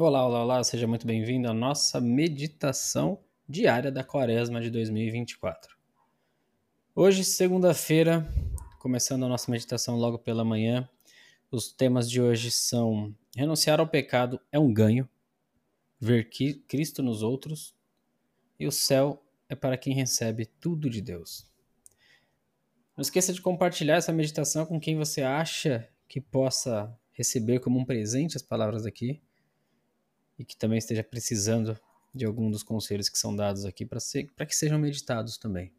Olá, olá, olá, seja muito bem-vindo à nossa meditação diária da Quaresma de 2024. Hoje, segunda-feira, começando a nossa meditação logo pela manhã, os temas de hoje são renunciar ao pecado é um ganho, ver Cristo nos outros e o céu é para quem recebe tudo de Deus. Não esqueça de compartilhar essa meditação com quem você acha que possa receber como um presente as palavras aqui que também esteja precisando de algum dos conselhos que são dados aqui para que sejam meditados também.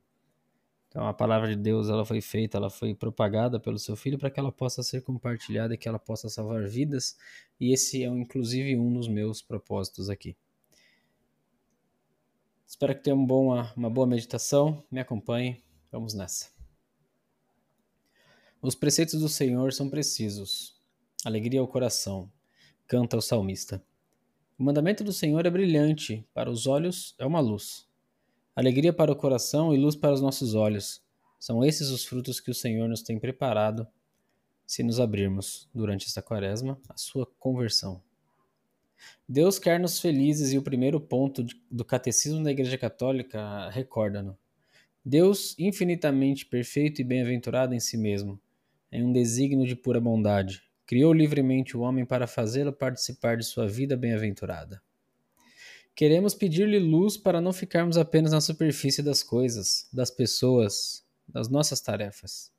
Então a palavra de Deus ela foi feita, ela foi propagada pelo seu filho para que ela possa ser compartilhada e que ela possa salvar vidas, e esse é inclusive um dos meus propósitos aqui. Espero que tenha um uma boa meditação, me acompanhe, vamos nessa. Os preceitos do Senhor são precisos, alegria ao coração, canta o salmista. O mandamento do Senhor é brilhante, para os olhos é uma luz. Alegria para o coração e luz para os nossos olhos. São esses os frutos que o Senhor nos tem preparado se nos abrirmos, durante esta quaresma, a sua conversão. Deus quer-nos felizes e o primeiro ponto do catecismo da Igreja Católica recorda-no. Deus, infinitamente perfeito e bem-aventurado em si mesmo, é um desígnio de pura bondade, criou livremente o homem para fazê-lo participar de sua vida bem-aventurada. Queremos pedir-lhe luz para não ficarmos apenas na superfície das coisas, das pessoas, das nossas tarefas.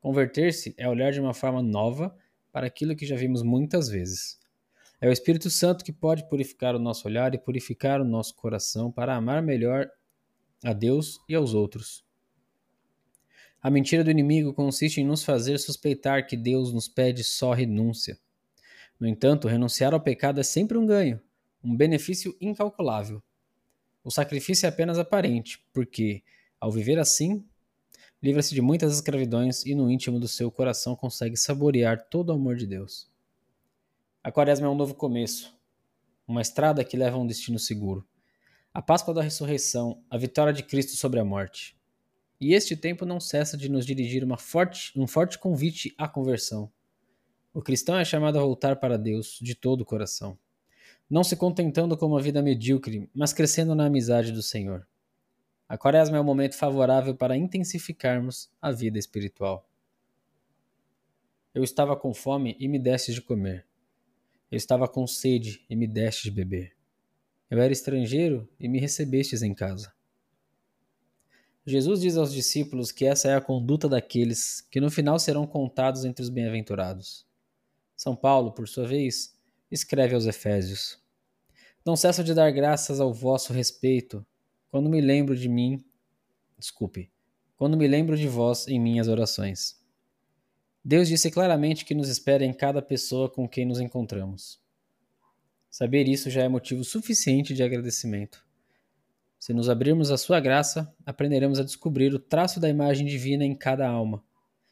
Converter-se é olhar de uma forma nova para aquilo que já vimos muitas vezes. É o Espírito Santo que pode purificar o nosso olhar e purificar o nosso coração para amar melhor a Deus e aos outros. A mentira do inimigo consiste em nos fazer suspeitar que Deus nos pede só renúncia. No entanto, renunciar ao pecado é sempre um ganho, um benefício incalculável. O sacrifício é apenas aparente, porque, ao viver assim, livra-se de muitas escravidões e no íntimo do seu coração consegue saborear todo o amor de Deus. A quaresma é um novo começo, uma estrada que leva a um destino seguro. A Páscoa da ressurreição, a vitória de Cristo sobre a morte. E este tempo não cessa de nos dirigir forte, um forte convite à conversão. O cristão é chamado a voltar para Deus de todo o coração, não se contentando com uma vida medíocre, mas crescendo na amizade do Senhor. A quaresma é o momento favorável para intensificarmos a vida espiritual. Eu estava com fome e me deste de comer. Eu estava com sede e me deste de beber. Eu era estrangeiro e me recebestes em casa. Jesus diz aos discípulos que essa é a conduta daqueles que no final serão contados entre os bem-aventurados. São Paulo, por sua vez, escreve aos Efésios: Não cesso de dar graças ao vosso respeito quando me lembro de mim, desculpe, quando me lembro de vós em minhas orações. Deus disse claramente que nos espera em cada pessoa com quem nos encontramos. Saber isso já é motivo suficiente de agradecimento. Se nos abrirmos à sua graça, aprenderemos a descobrir o traço da imagem divina em cada alma,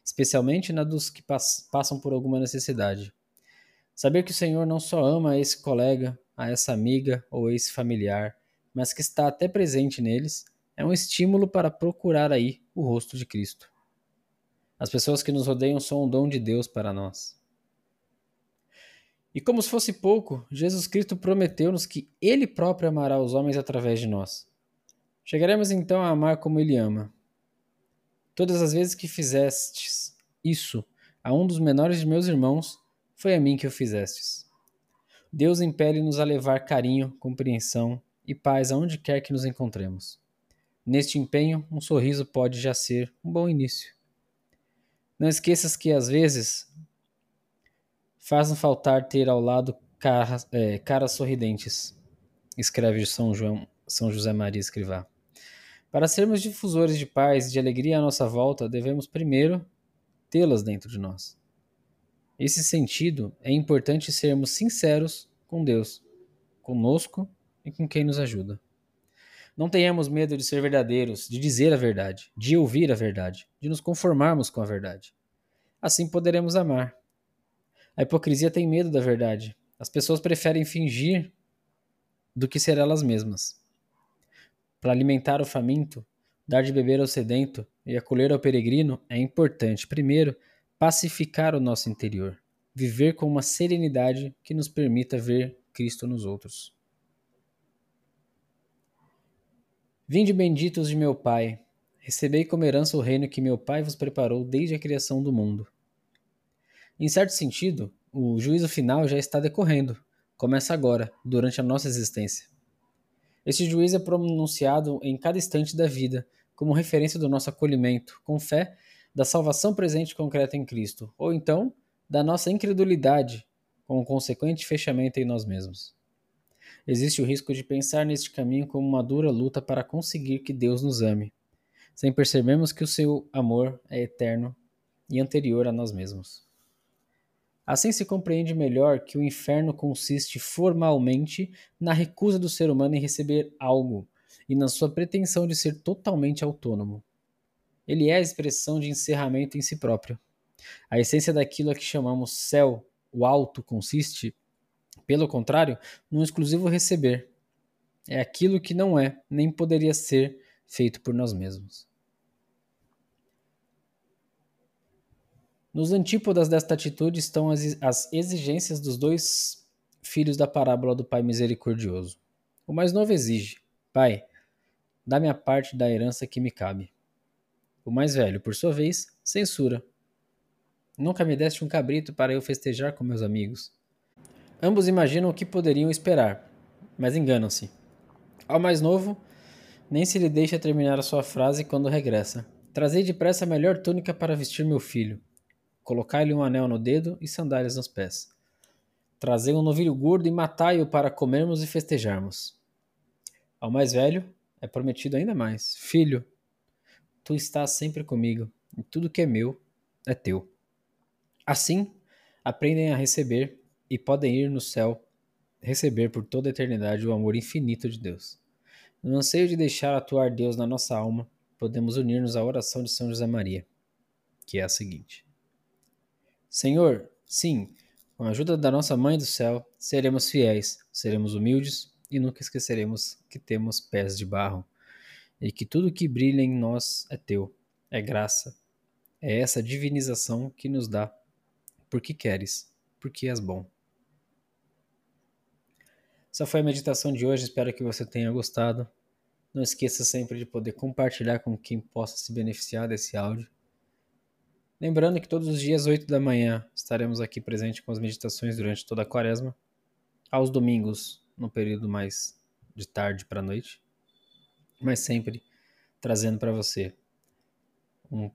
especialmente na dos que pass passam por alguma necessidade. Saber que o Senhor não só ama a esse colega, a essa amiga ou esse familiar, mas que está até presente neles, é um estímulo para procurar aí o rosto de Cristo. As pessoas que nos rodeiam são um dom de Deus para nós. E como se fosse pouco, Jesus Cristo prometeu-nos que Ele próprio amará os homens através de nós. Chegaremos então a amar como ele ama. Todas as vezes que fizestes isso a um dos menores de meus irmãos, foi a mim que o fizestes. Deus impele-nos a levar carinho, compreensão e paz aonde quer que nos encontremos. Neste empenho, um sorriso pode já ser um bom início. Não esqueças que às vezes faz-nos faltar ter ao lado caras, é, caras sorridentes, escreve São João, São José Maria Escrivá. Para sermos difusores de paz e de alegria à nossa volta, devemos primeiro tê-las dentro de nós. Nesse sentido, é importante sermos sinceros com Deus, conosco e com quem nos ajuda. Não tenhamos medo de ser verdadeiros, de dizer a verdade, de ouvir a verdade, de nos conformarmos com a verdade. Assim poderemos amar. A hipocrisia tem medo da verdade. As pessoas preferem fingir do que ser elas mesmas para alimentar o faminto, dar de beber ao sedento e acolher ao peregrino, é importante, primeiro, pacificar o nosso interior, viver com uma serenidade que nos permita ver Cristo nos outros. Vinde benditos de meu Pai, recebei como herança o reino que meu Pai vos preparou desde a criação do mundo. Em certo sentido, o juízo final já está decorrendo, começa agora, durante a nossa existência. Este juízo é pronunciado em cada instante da vida, como referência do nosso acolhimento, com fé, da salvação presente e concreta em Cristo, ou então da nossa incredulidade, com o consequente fechamento em nós mesmos existe o risco de pensar neste caminho como uma dura luta para conseguir que Deus nos ame, sem percebermos que o seu amor é eterno e anterior a nós mesmos. Assim se compreende melhor que o inferno consiste formalmente na recusa do ser humano em receber algo e na sua pretensão de ser totalmente autônomo. Ele é a expressão de encerramento em si próprio. A essência daquilo a que chamamos céu, o alto, consiste pelo contrário, no exclusivo receber. É aquilo que não é, nem poderia ser feito por nós mesmos. Nos antípodas desta atitude estão as exigências dos dois filhos da parábola do Pai misericordioso. O mais novo exige: Pai, dá-me a parte da herança que me cabe. O mais velho, por sua vez, censura: Nunca me deste um cabrito para eu festejar com meus amigos. Ambos imaginam o que poderiam esperar, mas enganam-se. Ao mais novo, nem se lhe deixa terminar a sua frase quando regressa. Trazei depressa a melhor túnica para vestir meu filho. Colocai-lhe um anel no dedo e sandálias nos pés. Trazei um novilho gordo e matai-o para comermos e festejarmos. Ao mais velho, é prometido ainda mais: Filho, tu estás sempre comigo, e tudo que é meu é teu. Assim, aprendem a receber e podem ir no céu receber por toda a eternidade o amor infinito de Deus. No anseio de deixar atuar Deus na nossa alma, podemos unir-nos à oração de São José Maria, que é a seguinte: Senhor, sim, com a ajuda da nossa Mãe do céu, seremos fiéis, seremos humildes e nunca esqueceremos que temos pés de barro e que tudo que brilha em nós é teu, é graça, é essa divinização que nos dá, porque queres, porque és bom. Essa foi a meditação de hoje, espero que você tenha gostado. Não esqueça sempre de poder compartilhar com quem possa se beneficiar desse áudio. Lembrando que todos os dias, 8 da manhã, estaremos aqui presentes com as meditações durante toda a quaresma. Aos domingos, no período mais de tarde para noite. Mas sempre trazendo para você um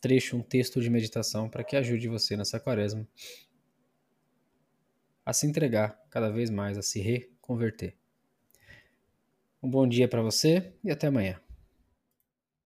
trecho, um texto de meditação para que ajude você nessa quaresma a se entregar cada vez mais, a se reconverter. Um bom dia para você e até amanhã.